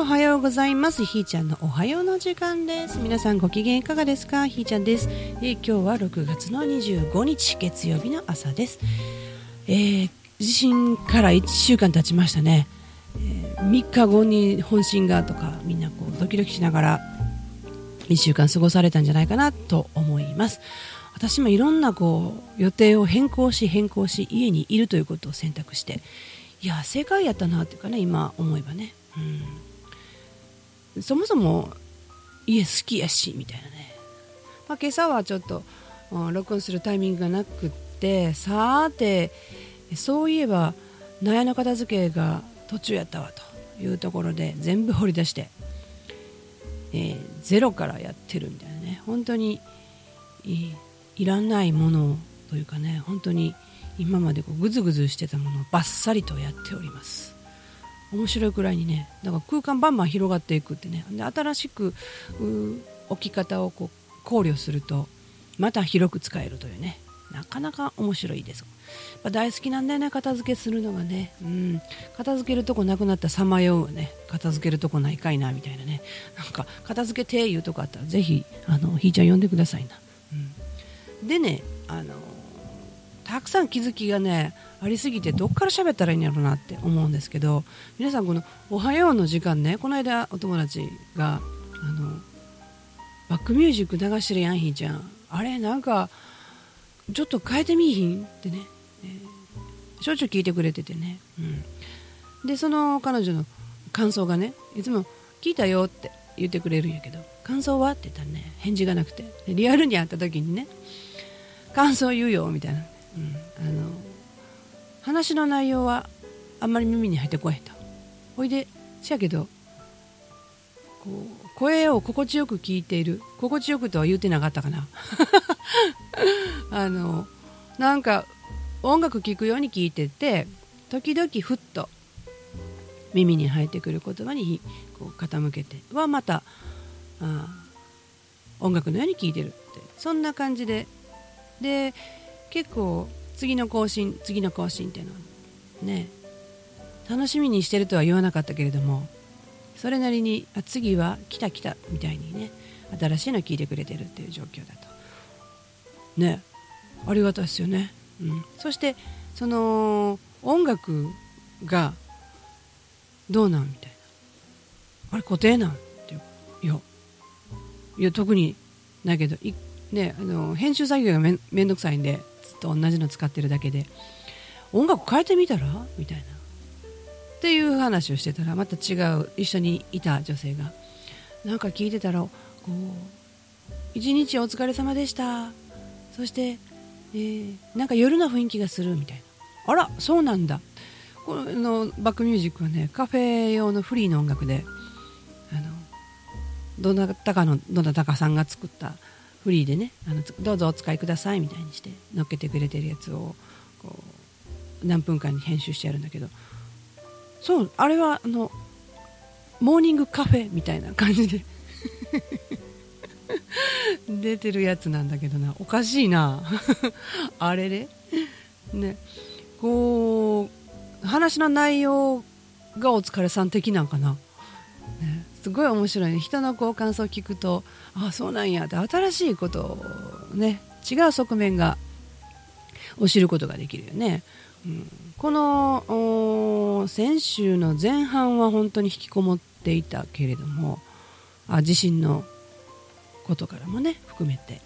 おはようございます。ひーちゃんのおはようの時間です。皆さんご機嫌いかがですか？ひーちゃんです、えー今日は6月の25日月曜日の朝です、えー地震から1週間経ちましたね、えー3日後に本震がとかみんなこうドキドキしながら1週間過ごされたんじゃないかなと思います。私もいろんなこう予定を変更し変更し家にいるということを選択していや正解やったなっていうかね今思えばね、うん、そもそも家好きやしみたいなね、まあ、今朝はちょっと、うん録音するタイミングがなくってさーてそういえば納屋の片付けが途中やったわというところで全部掘り出して、えーゼロからやってるみたいなね。本当にいいらないものというかね本当に今までこうグズグズしてたものをバッサリとやっております。面白いくらいにねだから空間バンバン広がっていくってね。で新しく置き方をこう考慮するとまた広く使えるというね。なかなか面白いです。やっぱ大好きなんだよね片付けするのがね、うん、片付けるとこなくなったさまようね。片付けるとこないかいなみたいなね。なんか片付けていうとこあったらぜひあのひーちゃん呼んでくださいな、うん、でねあのたくさん気づきがねありすぎてどっから喋ったらいいんやろうなって思うんですけど皆さんこの「おはよう」の時間ねこの間お友達があのバックミュージック流してるやんひーちゃん。あれなんかちょっと変えてみいひんってね、えーしょっちゅう聞いてくれててね、うん、でその彼女の感想がねいつも「聞いたよ」って言ってくれるんやけど「感想は?」って言ったらね返事がなくて。リアルに会った時にね「感想言うよ」みたいな、うん、あの話の内容はあんまり耳に入ってこへんと。ほいでせやけどこう声を心地よく聞いている。心地よくとは言うてなかったかな。あのなんか音楽聴くように聞いてて時々ふっと耳に入ってくる言葉にこう傾けてはまたあ音楽のように聴いてるって。そんな感じで。で結構次の更新次の更新っていうのね楽しみにしてるとは言わなかったけれどもそれなりにあ次は来た来たみたいにね新しいの聞いてくれてるっていう状況だと。ねありがたいですよね、うん、そしてその音楽がどうなんみたいな。あれ固定なんっていういやいや特にないけどい、ね、あの編集作業がめんめんどくさいんでずっと同じの使ってるだけで。音楽変えてみたら？みたいな。っていう話をしてたらまた違う一緒にいた女性が。なんか聞いてたらこう一日お疲れ様でした。そして、えーなんか夜の雰囲気がするみたいな。あらそうなんだ。このバックミュージックはねカフェ用のフリーの音楽であのどなたかのどなたかさんが作ったフリーでねあのどうぞお使いくださいみたいにして乗っけてくれてるやつをこう何分間に編集してやるんだけどそうあれはあのモーニングカフェみたいな感じで 出てるやつなんだけどな。おかしいな。あれで？ね。こう話の内容がお疲れさん的なんかな、すごい面白いね。人のこう感想を聞くとあそうなんや。って新しいことをね違う側面がを知ることができるよね、うん、この先週の前半は本当に引きこもっていたけれどもあ地震のことからもね含めて、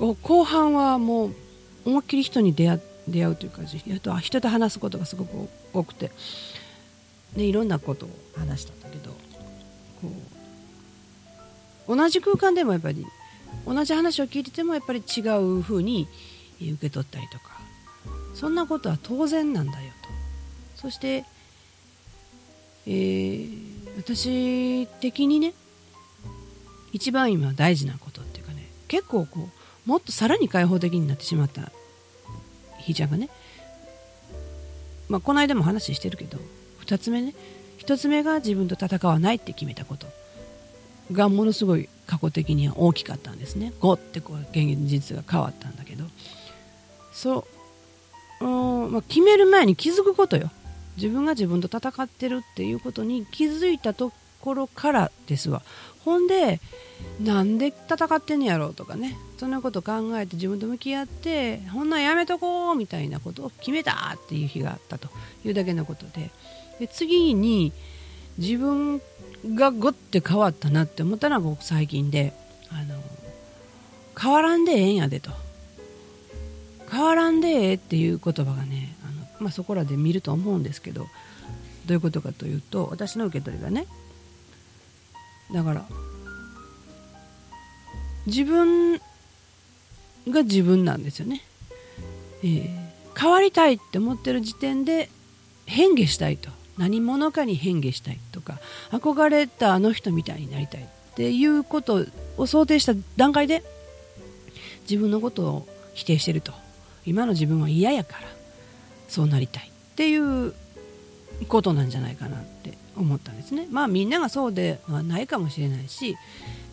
うん、後半はもう思いっきり人に出会出会うというかあと人と話すことがすごく多くて、ね、いろんなことを話したんだけどこう同じ空間でもやっぱり同じ話を聞いててもやっぱり違う風に受け取ったりとかそんなことは当然なんだよと。そして、えー私的にね一番今大事なことっていうかね結構こうもっとさらに開放的になってしまったひーちゃんがね、まあ、この間も話してるけど2つ目ね。1つ目が自分と戦わないって決めたこと。がものすごい過去的には大きかったんですね。ゴってこう現実が変わったんだけど。そう、まあ、決める前に気づくことよ。自分が自分と戦ってるっていうことに気づいたところからですわ。ほんでなんで戦ってんねやろうとかね。そんなこと考えて自分と向き合ってほんなんやめとこうみたいなことを決めたっていう日があったというだけのことで。で次に自分がごって変わったなって思ったのは僕最近であの変わらんでええんやでと。変わらんでええっていう言葉がねあの、まあ、そこらで見ると思うんですけどどういうことかというと私の受け取りがねだから自分が自分なんですよね、えー、変わりたいって思ってる時点で変化したいと。何者かに変化したいとか憧れたあの人みたいになりたいっていうことを想定した段階で自分のことを否定してると。今の自分は嫌やからそうなりたいっていうことなんじゃないかなって思ったんですね。まあみんながそうではないかもしれないし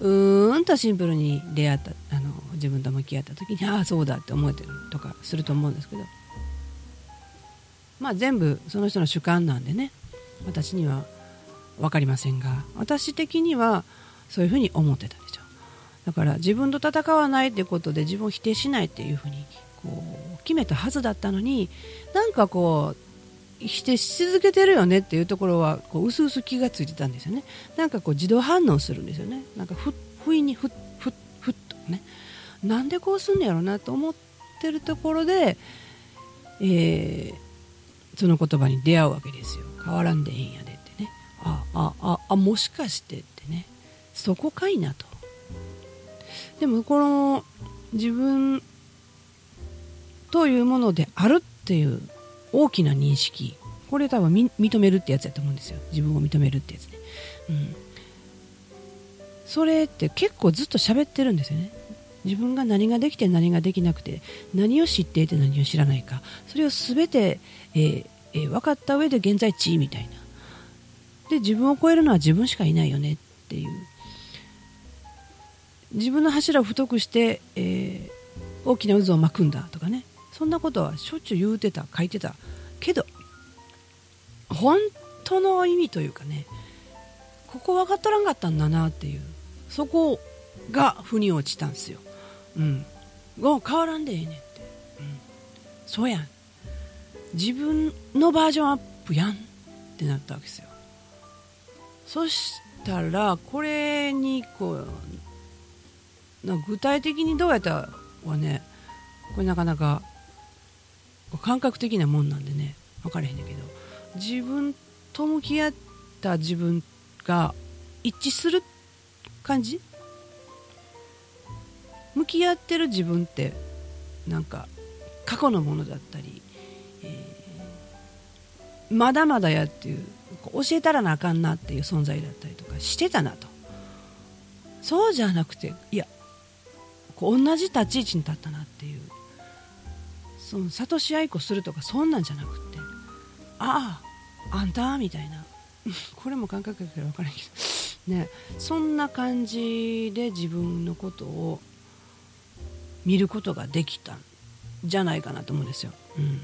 うーんとシンプルに出会ったあの自分と向き合った時にああそうだって思えてるとかすると思うんですけどまあ全部その人の主観なんでね。私には分かりませんが私的にはそういうふうに思ってたでしょ。だから自分と戦わないってことで自分を否定しないっていうふうにこう決めたはずだったのになんかこう否定し続けてるよねっていうところはこう薄々気がついてたんですよね。なんかこう自動反応するんですよね。なんかふ不意にふっふっふっとね。なんでこうすんのやろうなと思ってるところで、えー、その言葉に出会うわけですよ。変わらんでええんやでってね。ああああもしかしてってね。そこかいなと。でもこの自分というものであるっていう大きな認識。これ多分認めるってやつやと思うんですよ。自分を認めるってやつね、うん、それって結構ずっと喋ってるんですよね。自分が何ができて何ができなくて何を知っていて何を知らないか。それを全て、えーえー、分かった上で現在地みたいな。で自分を超えるのは自分しかいないよねっていう。自分の柱を太くして、えー、大きな渦を巻くんだとかね。そんなことはしょっちゅう言うてた書いてた。けど本当の意味というかねここ分かっとらんかったんだなっていう。そこが腑に落ちたんですよ。うん。もう変わらん。でええねん。って。うん。そうやん。自分のバージョンアップやん。ってなったわけですよ。そしたら、これにこう、な具体的にどうやったらはね、これなかなか感覚的なもん。なん。でね分からへん。ねん。けど自分と向き合った自分が一致する感じ向き合ってる自分ってなんか過去のものだったり、えー、まだまだやっていう教えたらなあかんなっていう存在だったりとかしてたなと。そうじゃなくていやこう同じ立ち位置に立ったなっていうその諭し合いこするとかそんなんじゃなくてあああんたみたいな。これも感覚だから分からんけど。ねそんな感じで自分のことを見ることができたんじゃないかなと思うんですよ、うん、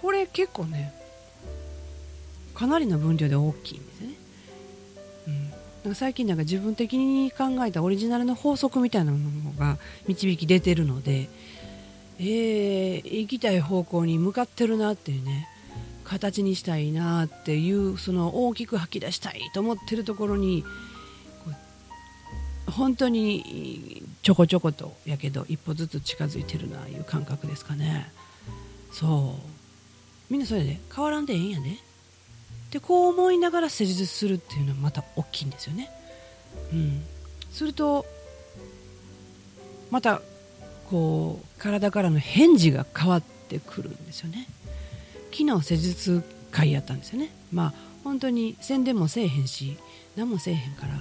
これ結構ねかなりの分量で大きいんですね、うん。か、最近なんか自分的に考えたオリジナルの法則みたいなものが導き出てるのでえー、行きたい方向に向かってるなっていうね形にしたいなっていうその大きく吐き出したいと思ってるところに本当にちょこちょことやけど一歩ずつ近づいてるないう感覚ですかね。そう。みんなそれで、変わらんでええんやねでこう思いながら施術するっていうのはまた大きいんですよね。うん。するとまたこう体からの返事が変わってくるんですよね。昨日施術会やったんですよね。まあ本当に宣伝もせえへんし何もせえへんから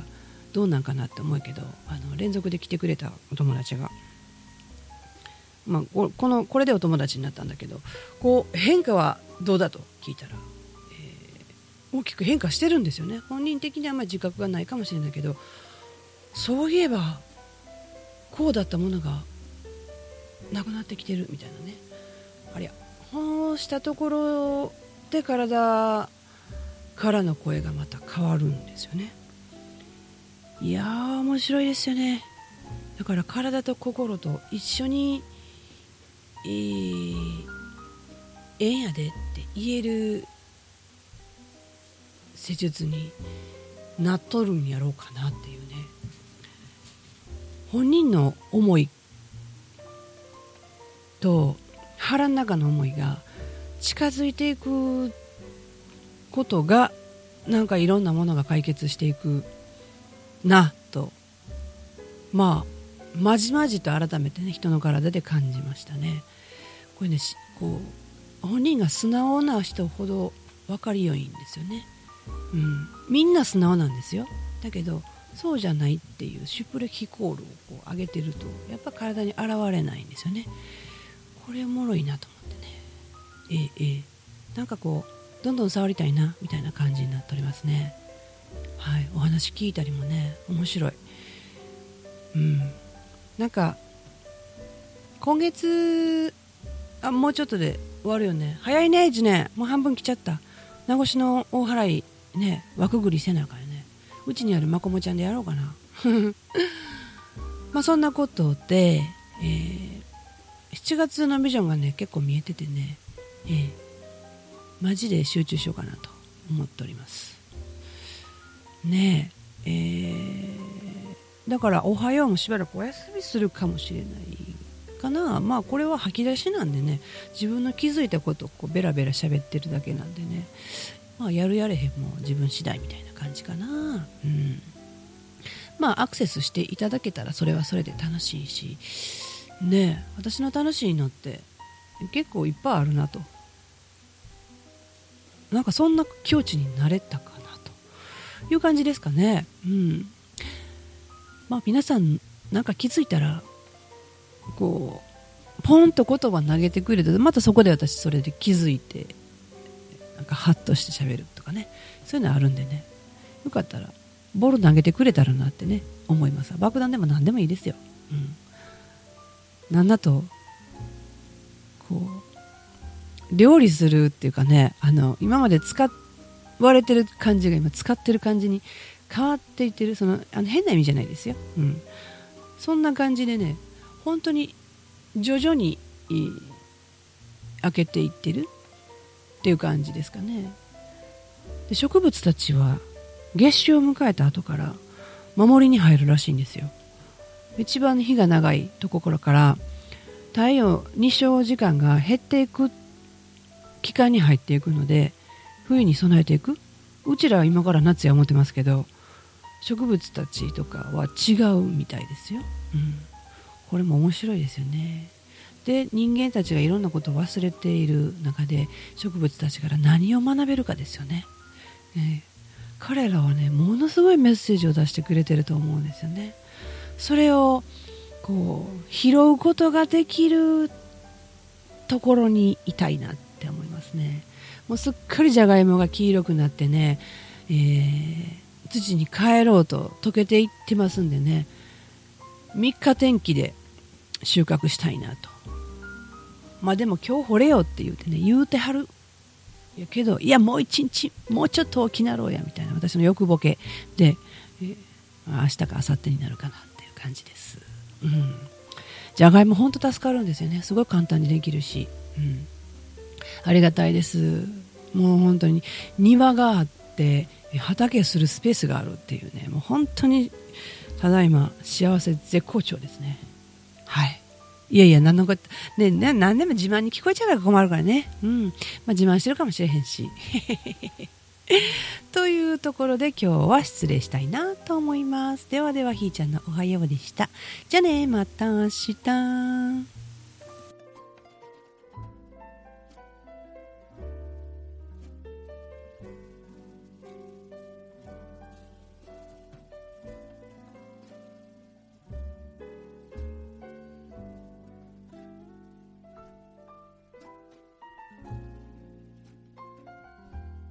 どうなんかなって思うけどあの連続で来てくれたお友達が、まあ、このこれでお友達になったんだけどこう変化はどうだと聞いたら、えー、大きく変化してるんですよね。本人的にはあまり自覚がないかもしれないけどそういえばこうだったものがなくなってきてるみたいなね。ありゃこうしたところって体からの声がまた変わるんですよね。いやー面白いですよね。だから体と心と一緒に、えー、えんやでって言える施術になっとるんやろうかなっていうね。本人の思いと腹の中の思いが近づいていくことがなんかいろんなものが解決していくなと。まあまじまじと改めてね人の体で感じましたね。これねこう本人が素直な人ほど分かりよいんですよね、うん、みんな素直なんですよ。だけどそうじゃないっていうシュプレヒコールをこう上げてるとやっぱ体に現れないんですよね。これおもろいなと思ってね。ええええ。なんかこうどんどん触りたいなみたいな感じになっておりますね。はいお話聞いたりもね面白い。うん。なんか今月あもうちょっとで終わるよね。早いね1年もう半分来ちゃった。名越の大払いね枠繰りせなあかんよね。うちにあるまこもちゃんでやろうかな。まあそんなことで、えー、7月のビジョンがね結構見えててね、えー、マジで集中しようかなと思っております。ねええー、だから「おはよう」もしばらくお休みするかもしれないかな。まあこれは吐き出しなんでね自分の気づいたことをこうベラベラ喋ってるだけなんでね。まあやるやれへんも自分次第みたいな感じかな。うん。まあアクセスしていただけたらそれはそれで楽しいし。ね私の楽しいのって結構いっぱいあるなと。なんかそんな境地になれたかいう感じですかね。うん。まあ皆さんなんか気づいたらこうポンと言葉投げてくれてまたそこで私それで気づいてなんかハッとして喋るとかね。そういうのあるんでね。よかったらボール投げてくれたらなってね思います爆弾でも何でもいいですよ、うん、なんだとこう料理するっていうかねあの今まで使われてる感じが今使ってる感じに変わっていってるそのあの変な意味じゃないですよ、うん、そんな感じでね本当に徐々に開けていってるっていう感じですかね。で植物たちは月収を迎えた後から守りに入るらしいんですよ。一番日が長いところから太陽日照時間が減っていく期間に入っていくので冬に備えていく？うちらは今から夏や思ってますけど植物たちとかは違うみたいですよ、うん、これも面白いですよね。で人間たちがいろんなことを忘れている中で植物たちから何を学べるかですよね。ね彼らはねものすごいメッセージを出してくれてると思うんですよね。それをこう拾うことができるところにいたいなって思いますね。もうすっかりじゃがいもが黄色くなってね、えー、土に帰ろうと溶けていってますんでね3日天気で収穫したいなと。まあでも今日掘れよって言うてね言うてはる。やけどいやもう一日もうちょっと起きなろうやみたいな私の欲ボケで、えー、明日か明後日になるかなっていう感じです。うん、じゃがいも本当助かるんですよね。すごい簡単にできるし、うん、ありがたいです。もう本当に。庭があって畑するスペースがあるっていうね。もう本当にただいま幸せ絶好調ですね。はい。いやいや何のことね何でも自慢に聞こえちゃうから困るからね。うん。まあ自慢してるかもしれへんし。というところで今日は失礼したいなと思います。ではではひーちゃんのおはようでした。じゃあね、また明日。